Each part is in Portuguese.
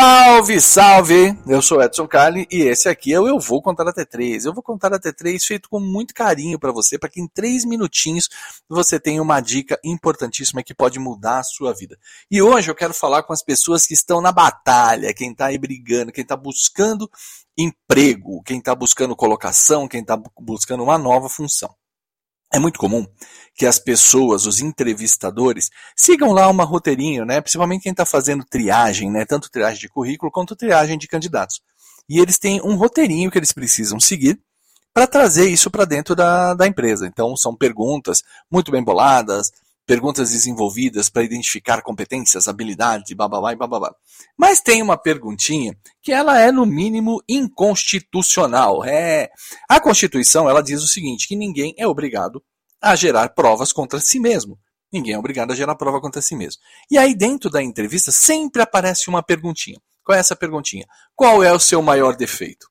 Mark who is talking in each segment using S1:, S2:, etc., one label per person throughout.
S1: Salve, salve! Eu sou Edson Carli e esse aqui é o Eu Vou Contar Até 3. Eu vou contar até 3 feito com muito carinho para você, para que em 3 minutinhos você tenha uma dica importantíssima que pode mudar a sua vida. E hoje eu quero falar com as pessoas que estão na batalha, quem está aí brigando, quem está buscando emprego, quem está buscando colocação, quem está buscando uma nova função. É muito comum que as pessoas, os entrevistadores, sigam lá uma roteirinho, né? Principalmente quem está fazendo triagem, né? Tanto triagem de currículo quanto triagem de candidatos. E eles têm um roteirinho que eles precisam seguir para trazer isso para dentro da, da empresa. Então, são perguntas muito bem boladas, perguntas desenvolvidas para identificar competências, habilidades, bababá e bababá. Mas tem uma perguntinha que ela é no mínimo inconstitucional. É, a Constituição ela diz o seguinte, que ninguém é obrigado a gerar provas contra si mesmo. Ninguém é obrigado a gerar prova contra si mesmo. E aí dentro da entrevista sempre aparece uma perguntinha. Qual é essa perguntinha? Qual é o seu maior defeito?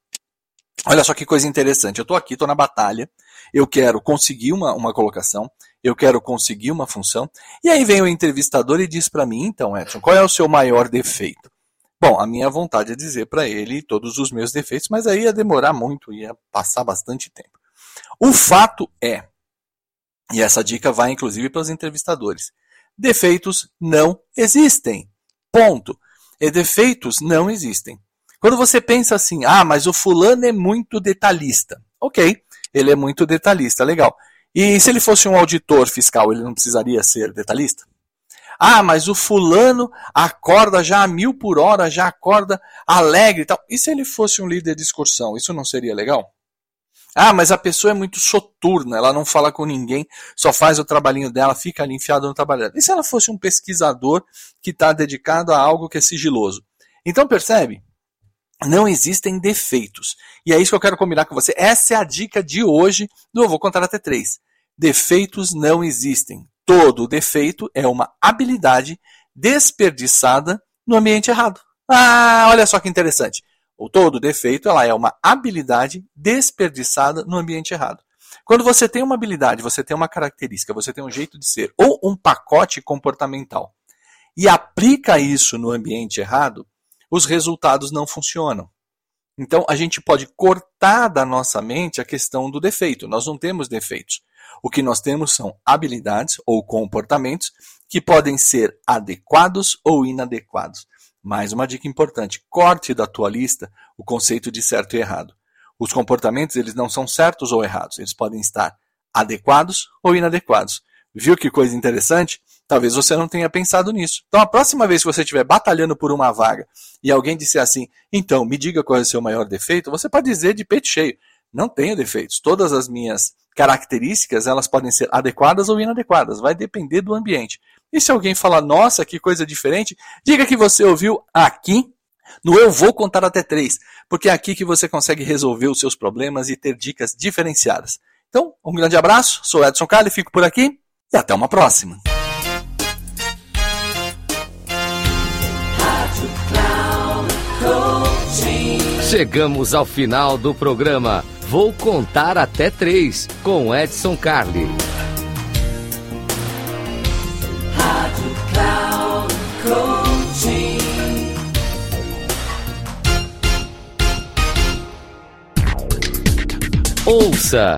S1: Olha só que coisa interessante. Eu estou aqui, estou na batalha. Eu quero conseguir uma, uma colocação eu quero conseguir uma função. E aí vem o entrevistador e diz para mim, então, Edson, qual é o seu maior defeito? Bom, a minha vontade é dizer para ele todos os meus defeitos, mas aí ia demorar muito, ia passar bastante tempo. O fato é, e essa dica vai inclusive para os entrevistadores, defeitos não existem. Ponto. E defeitos não existem. Quando você pensa assim, ah, mas o fulano é muito detalhista. Ok, ele é muito detalhista, legal. E se ele fosse um auditor fiscal, ele não precisaria ser detalhista? Ah, mas o fulano acorda já a mil por hora, já acorda alegre e tal. E se ele fosse um líder de excursão, isso não seria legal? Ah, mas a pessoa é muito soturna, ela não fala com ninguém, só faz o trabalhinho dela, fica ali enfiada no trabalho dela. E se ela fosse um pesquisador que está dedicado a algo que é sigiloso? Então percebe? Não existem defeitos. E é isso que eu quero combinar com você. Essa é a dica de hoje do Eu Vou Contar Até três. Defeitos não existem. Todo defeito é uma habilidade desperdiçada no ambiente errado. Ah, olha só que interessante. O todo defeito ela é uma habilidade desperdiçada no ambiente errado. Quando você tem uma habilidade, você tem uma característica, você tem um jeito de ser ou um pacote comportamental e aplica isso no ambiente errado, os resultados não funcionam. Então a gente pode cortar da nossa mente a questão do defeito. Nós não temos defeitos. O que nós temos são habilidades ou comportamentos que podem ser adequados ou inadequados. Mais uma dica importante: corte da tua lista o conceito de certo e errado. Os comportamentos eles não são certos ou errados, eles podem estar adequados ou inadequados. Viu que coisa interessante? Talvez você não tenha pensado nisso. Então, a próxima vez que você estiver batalhando por uma vaga e alguém disser assim, então, me diga qual é o seu maior defeito, você pode dizer de peito cheio, não tenho defeitos. Todas as minhas características, elas podem ser adequadas ou inadequadas, vai depender do ambiente. E se alguém falar, nossa, que coisa diferente, diga que você ouviu aqui no Eu Vou Contar Até Três, porque é aqui que você consegue resolver os seus problemas e ter dicas diferenciadas. Então, um grande abraço, sou Edson Cali, fico por aqui e até uma próxima.
S2: Chegamos ao final do programa. Vou contar até três com Edson Carli. Ouça!